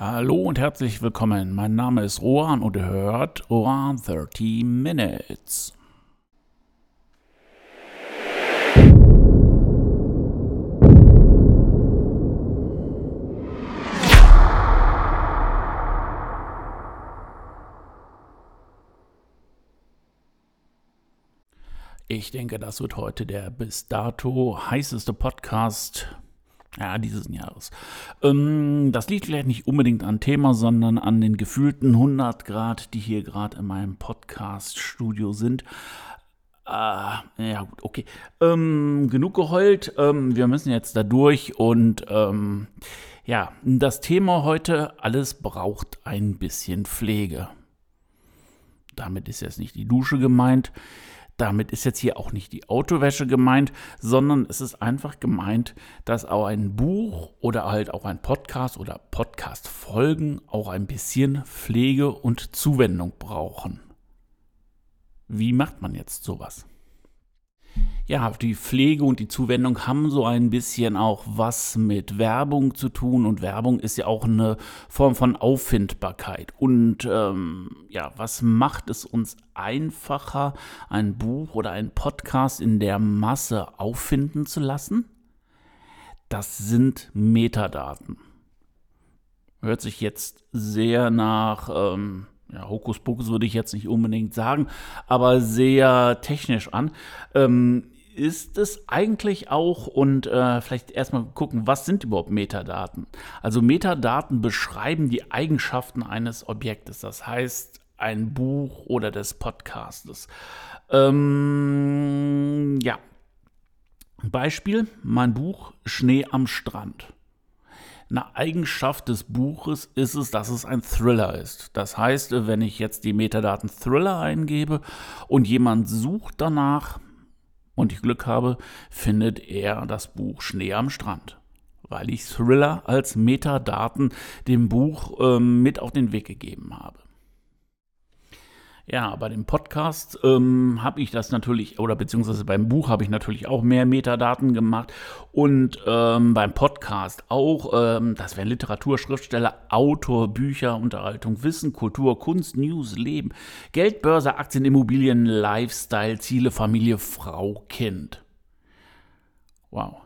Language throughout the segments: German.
Hallo und herzlich willkommen. Mein Name ist Rohan und ihr hört Rohan 30 Minutes. Ich denke, das wird heute der bis dato heißeste Podcast ja, dieses Jahres. Ähm, das liegt vielleicht nicht unbedingt an Thema, sondern an den gefühlten 100 Grad, die hier gerade in meinem Podcast-Studio sind. Äh, ja, gut, okay. Ähm, genug geheult. Ähm, wir müssen jetzt da durch und ähm, ja, das Thema heute: alles braucht ein bisschen Pflege. Damit ist jetzt nicht die Dusche gemeint. Damit ist jetzt hier auch nicht die Autowäsche gemeint, sondern es ist einfach gemeint, dass auch ein Buch oder halt auch ein Podcast oder Podcast-Folgen auch ein bisschen Pflege und Zuwendung brauchen. Wie macht man jetzt sowas? Ja, die Pflege und die Zuwendung haben so ein bisschen auch was mit Werbung zu tun und Werbung ist ja auch eine Form von Auffindbarkeit. Und ähm, ja, was macht es uns einfacher, ein Buch oder ein Podcast in der Masse auffinden zu lassen? Das sind Metadaten. Hört sich jetzt sehr nach ähm, ja, Hokuspokus würde ich jetzt nicht unbedingt sagen, aber sehr technisch an. Ähm, ist es eigentlich auch und äh, vielleicht erstmal gucken, was sind überhaupt Metadaten? Also Metadaten beschreiben die Eigenschaften eines Objektes, das heißt ein Buch oder des Podcastes. Ähm, ja. Beispiel, mein Buch Schnee am Strand. Eine Eigenschaft des Buches ist es, dass es ein Thriller ist. Das heißt, wenn ich jetzt die Metadaten Thriller eingebe und jemand sucht danach, und ich Glück habe, findet er das Buch Schnee am Strand, weil ich Thriller als Metadaten dem Buch ähm, mit auf den Weg gegeben habe. Ja, bei dem Podcast ähm, habe ich das natürlich, oder beziehungsweise beim Buch habe ich natürlich auch mehr Metadaten gemacht und ähm, beim Podcast auch. Ähm, das wären Literatur, Schriftsteller, Autor, Bücher, Unterhaltung, Wissen, Kultur, Kunst, News, Leben, Geldbörse, Aktien, Immobilien, Lifestyle, Ziele, Familie, Frau, Kind. Wow.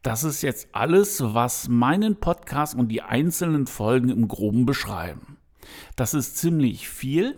Das ist jetzt alles, was meinen Podcast und die einzelnen Folgen im Groben beschreiben. Das ist ziemlich viel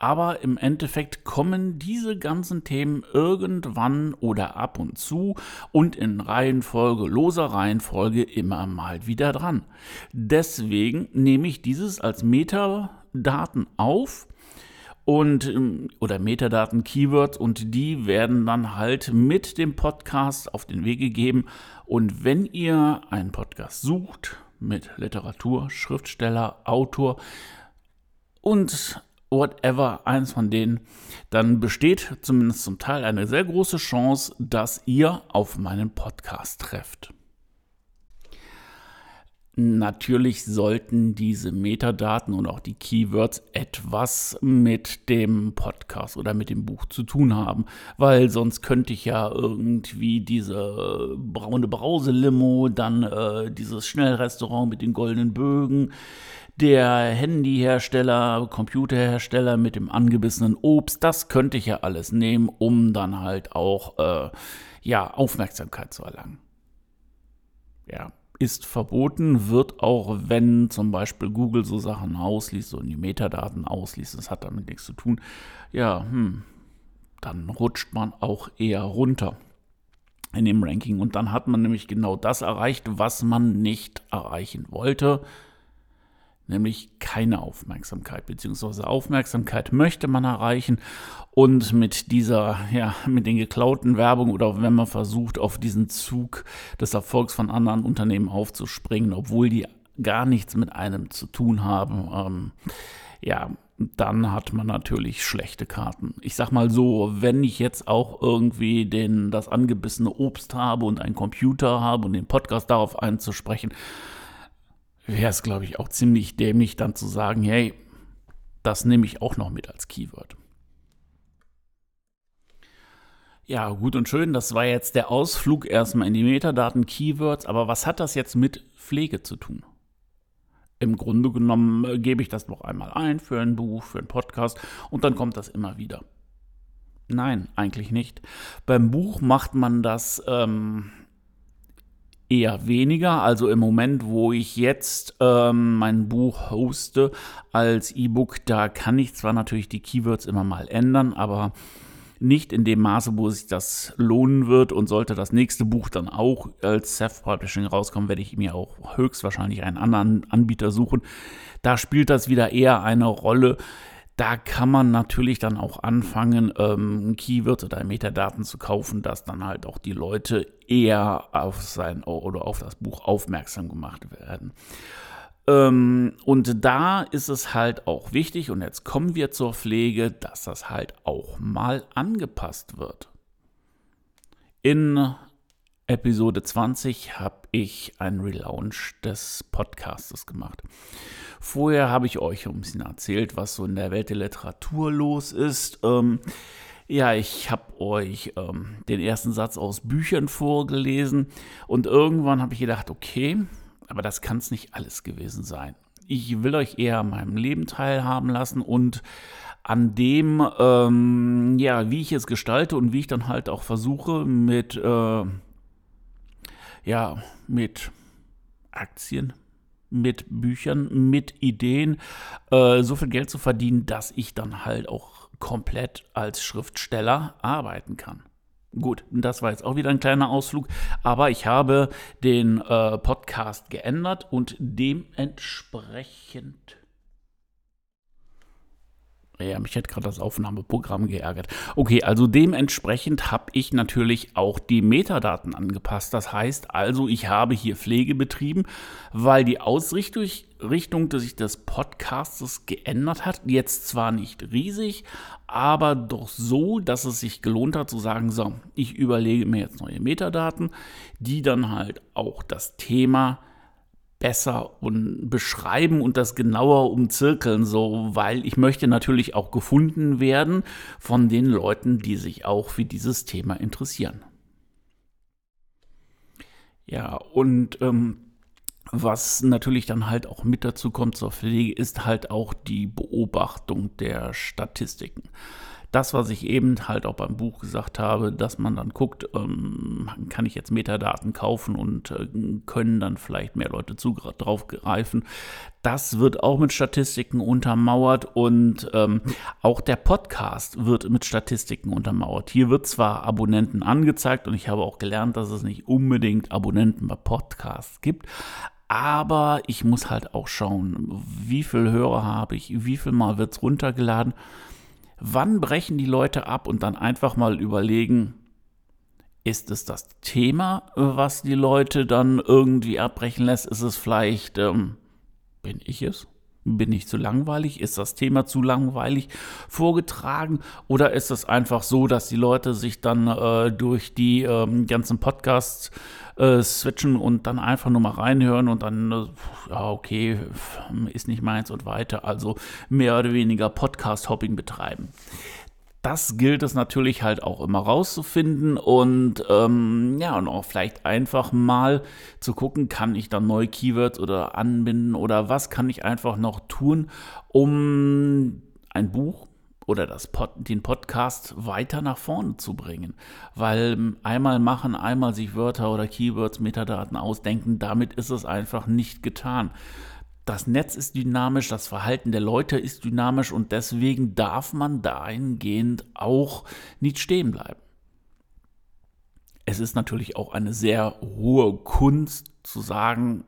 aber im Endeffekt kommen diese ganzen Themen irgendwann oder ab und zu und in Reihenfolge, loser Reihenfolge immer mal wieder dran. Deswegen nehme ich dieses als Metadaten auf und ähm, oder Metadaten Keywords und die werden dann halt mit dem Podcast auf den Weg gegeben und wenn ihr einen Podcast sucht mit Literatur, Schriftsteller, Autor und whatever, eins von denen, dann besteht zumindest zum Teil eine sehr große Chance, dass ihr auf meinen Podcast trefft. Natürlich sollten diese Metadaten und auch die Keywords etwas mit dem Podcast oder mit dem Buch zu tun haben, weil sonst könnte ich ja irgendwie diese braune Brauselimo, dann äh, dieses Schnellrestaurant mit den goldenen Bögen, der Handyhersteller, Computerhersteller mit dem angebissenen Obst, das könnte ich ja alles nehmen, um dann halt auch äh, ja, Aufmerksamkeit zu erlangen. Ja, ist verboten, wird auch, wenn zum Beispiel Google so Sachen ausliest und die Metadaten ausliest, das hat damit nichts zu tun, ja, hm, dann rutscht man auch eher runter in dem Ranking. Und dann hat man nämlich genau das erreicht, was man nicht erreichen wollte nämlich keine Aufmerksamkeit, beziehungsweise Aufmerksamkeit möchte man erreichen und mit dieser, ja, mit den geklauten Werbung oder wenn man versucht, auf diesen Zug des Erfolgs von anderen Unternehmen aufzuspringen, obwohl die gar nichts mit einem zu tun haben, ähm, ja, dann hat man natürlich schlechte Karten. Ich sag mal so, wenn ich jetzt auch irgendwie den, das angebissene Obst habe und einen Computer habe und den Podcast darauf einzusprechen, wäre es, glaube ich, auch ziemlich dämlich, dann zu sagen, hey, das nehme ich auch noch mit als Keyword. Ja, gut und schön, das war jetzt der Ausflug erstmal in die Metadaten, Keywords, aber was hat das jetzt mit Pflege zu tun? Im Grunde genommen äh, gebe ich das noch einmal ein für ein Buch, für einen Podcast und dann kommt das immer wieder. Nein, eigentlich nicht. Beim Buch macht man das ähm, eher weniger. Also im Moment, wo ich jetzt ähm, mein Buch hoste als E-Book, da kann ich zwar natürlich die Keywords immer mal ändern, aber nicht in dem Maße, wo sich das lohnen wird. Und sollte das nächste Buch dann auch als Self-Publishing rauskommen, werde ich mir auch höchstwahrscheinlich einen anderen Anbieter suchen. Da spielt das wieder eher eine Rolle. Da kann man natürlich dann auch anfangen, ähm, Keywords oder Metadaten zu kaufen, dass dann halt auch die Leute eher auf sein oder auf das Buch aufmerksam gemacht werden. Ähm, und da ist es halt auch wichtig, und jetzt kommen wir zur Pflege, dass das halt auch mal angepasst wird. In Episode 20 habe ich einen Relaunch des Podcastes gemacht. Vorher habe ich euch ein bisschen erzählt, was so in der Welt der Literatur los ist. Ähm, ja, ich habe euch ähm, den ersten Satz aus Büchern vorgelesen und irgendwann habe ich gedacht, okay, aber das kann es nicht alles gewesen sein. Ich will euch eher an meinem Leben teilhaben lassen und an dem, ähm, ja, wie ich es gestalte und wie ich dann halt auch versuche, mit, äh, ja, mit Aktien, mit Büchern, mit Ideen äh, so viel Geld zu verdienen, dass ich dann halt auch komplett als Schriftsteller arbeiten kann. Gut, das war jetzt auch wieder ein kleiner Ausflug, aber ich habe den äh, Podcast geändert und dementsprechend ja, mich hat gerade das Aufnahmeprogramm geärgert. Okay, also dementsprechend habe ich natürlich auch die Metadaten angepasst. Das heißt also, ich habe hier Pflege betrieben, weil die Ausrichtung Richtung des, Podcastes geändert hat. Jetzt zwar nicht riesig, aber doch so, dass es sich gelohnt hat zu sagen, so, ich überlege mir jetzt neue Metadaten, die dann halt auch das Thema besser und beschreiben und das genauer umzirkeln, so, weil ich möchte natürlich auch gefunden werden von den Leuten, die sich auch für dieses Thema interessieren. Ja, und ähm, was natürlich dann halt auch mit dazu kommt zur Pflege, ist halt auch die Beobachtung der Statistiken das, was ich eben halt auch beim Buch gesagt habe, dass man dann guckt, ähm, kann ich jetzt Metadaten kaufen und äh, können dann vielleicht mehr Leute drauf greifen. Das wird auch mit Statistiken untermauert und ähm, auch der Podcast wird mit Statistiken untermauert. Hier wird zwar Abonnenten angezeigt und ich habe auch gelernt, dass es nicht unbedingt Abonnenten bei Podcasts gibt, aber ich muss halt auch schauen, wie viel Hörer habe ich, wie viel Mal wird es runtergeladen wann brechen die Leute ab und dann einfach mal überlegen, ist es das Thema, was die Leute dann irgendwie abbrechen lässt? Ist es vielleicht, ähm, bin ich es? Bin ich zu langweilig? Ist das Thema zu langweilig vorgetragen? Oder ist es einfach so, dass die Leute sich dann äh, durch die ähm, ganzen Podcasts äh, switchen und dann einfach nur mal reinhören und dann, äh, ja, okay, ist nicht meins und weiter. Also mehr oder weniger Podcast-Hopping betreiben das gilt es natürlich halt auch immer rauszufinden und ähm, ja, und auch vielleicht einfach mal zu gucken, kann ich dann neue Keywords oder anbinden oder was kann ich einfach noch tun, um ein Buch oder das Pod, den Podcast weiter nach vorne zu bringen. Weil einmal machen, einmal sich Wörter oder Keywords, Metadaten ausdenken, damit ist es einfach nicht getan das Netz ist dynamisch, das Verhalten der Leute ist dynamisch und deswegen darf man dahingehend auch nicht stehen bleiben. Es ist natürlich auch eine sehr hohe Kunst zu sagen,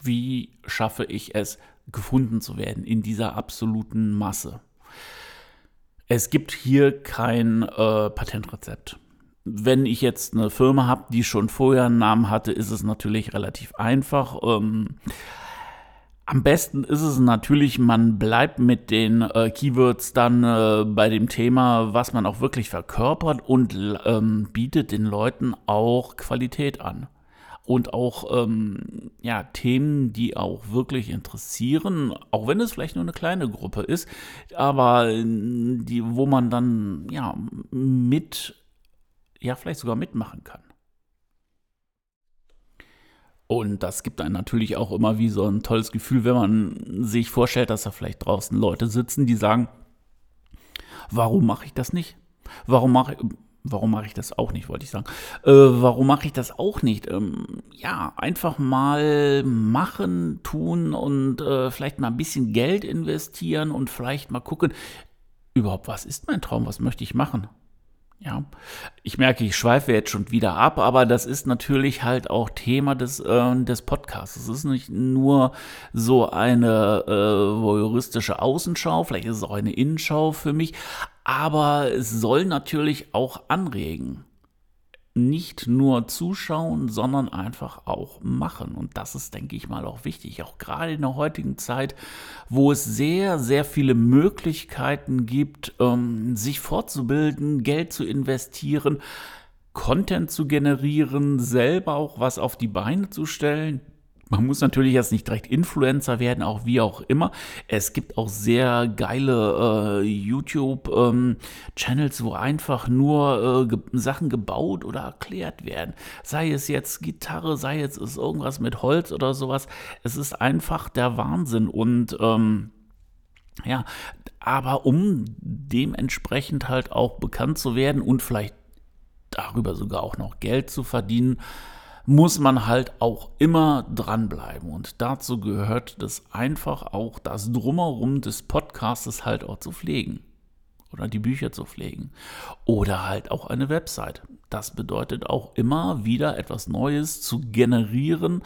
wie schaffe ich es, gefunden zu werden in dieser absoluten Masse. Es gibt hier kein äh, Patentrezept. Wenn ich jetzt eine Firma habe, die schon vorher einen Namen hatte, ist es natürlich relativ einfach. Ähm, am besten ist es natürlich, man bleibt mit den äh, Keywords dann äh, bei dem Thema, was man auch wirklich verkörpert und ähm, bietet den Leuten auch Qualität an. Und auch ähm, ja, Themen, die auch wirklich interessieren, auch wenn es vielleicht nur eine kleine Gruppe ist, aber die, wo man dann ja mit, ja, vielleicht sogar mitmachen kann. Und das gibt einem natürlich auch immer wie so ein tolles Gefühl, wenn man sich vorstellt, dass da vielleicht draußen Leute sitzen, die sagen, warum mache ich das nicht? Warum mache ich, warum mache ich das auch nicht, wollte ich sagen. Äh, warum mache ich das auch nicht? Ähm, ja, einfach mal machen, tun und äh, vielleicht mal ein bisschen Geld investieren und vielleicht mal gucken, überhaupt, was ist mein Traum, was möchte ich machen? Ja, ich merke, ich schweife jetzt schon wieder ab, aber das ist natürlich halt auch Thema des, äh, des Podcasts. Es ist nicht nur so eine äh, voyeuristische Außenschau, vielleicht ist es auch eine Innenschau für mich, aber es soll natürlich auch anregen nicht nur zuschauen, sondern einfach auch machen. Und das ist, denke ich mal, auch wichtig. Auch gerade in der heutigen Zeit, wo es sehr, sehr viele Möglichkeiten gibt, ähm, sich fortzubilden, Geld zu investieren, Content zu generieren, selber auch was auf die Beine zu stellen, man muss natürlich jetzt nicht direkt Influencer werden, auch wie auch immer. Es gibt auch sehr geile äh, YouTube-Channels, ähm, wo einfach nur äh, ge Sachen gebaut oder erklärt werden. Sei es jetzt Gitarre, sei es ist irgendwas mit Holz oder sowas. Es ist einfach der Wahnsinn und ähm, ja, aber um dementsprechend halt auch bekannt zu werden und vielleicht darüber sogar auch noch Geld zu verdienen, muss man halt auch immer dranbleiben. Und dazu gehört das einfach auch das Drumherum des Podcastes halt auch zu pflegen. Oder die Bücher zu pflegen. Oder halt auch eine Website. Das bedeutet auch immer wieder etwas Neues zu generieren,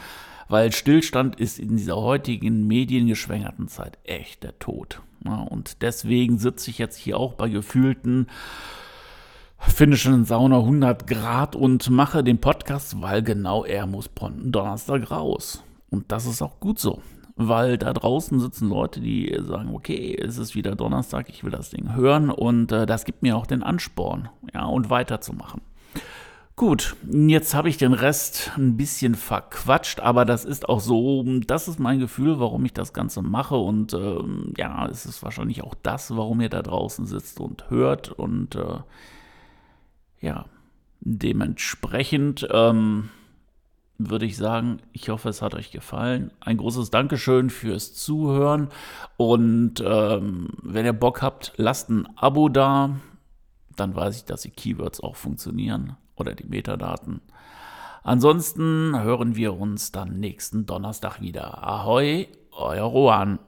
weil Stillstand ist in dieser heutigen mediengeschwängerten Zeit echt der Tod. und deswegen sitze ich jetzt hier auch bei gefühlten finnischen Sauna 100 Grad und mache den Podcast, weil genau er muss Donnerstag raus. Und das ist auch gut so, weil da draußen sitzen Leute, die sagen, okay, es ist wieder Donnerstag, ich will das Ding hören und äh, das gibt mir auch den Ansporn, ja, und weiterzumachen. Gut, jetzt habe ich den Rest ein bisschen verquatscht, aber das ist auch so, das ist mein Gefühl, warum ich das Ganze mache und ähm, ja, es ist wahrscheinlich auch das, warum ihr da draußen sitzt und hört und äh, ja, dementsprechend ähm, würde ich sagen, ich hoffe, es hat euch gefallen. Ein großes Dankeschön fürs Zuhören und ähm, wenn ihr Bock habt, lasst ein Abo da. Dann weiß ich, dass die Keywords auch funktionieren oder die Metadaten. Ansonsten hören wir uns dann nächsten Donnerstag wieder. Ahoi, euer Rohan.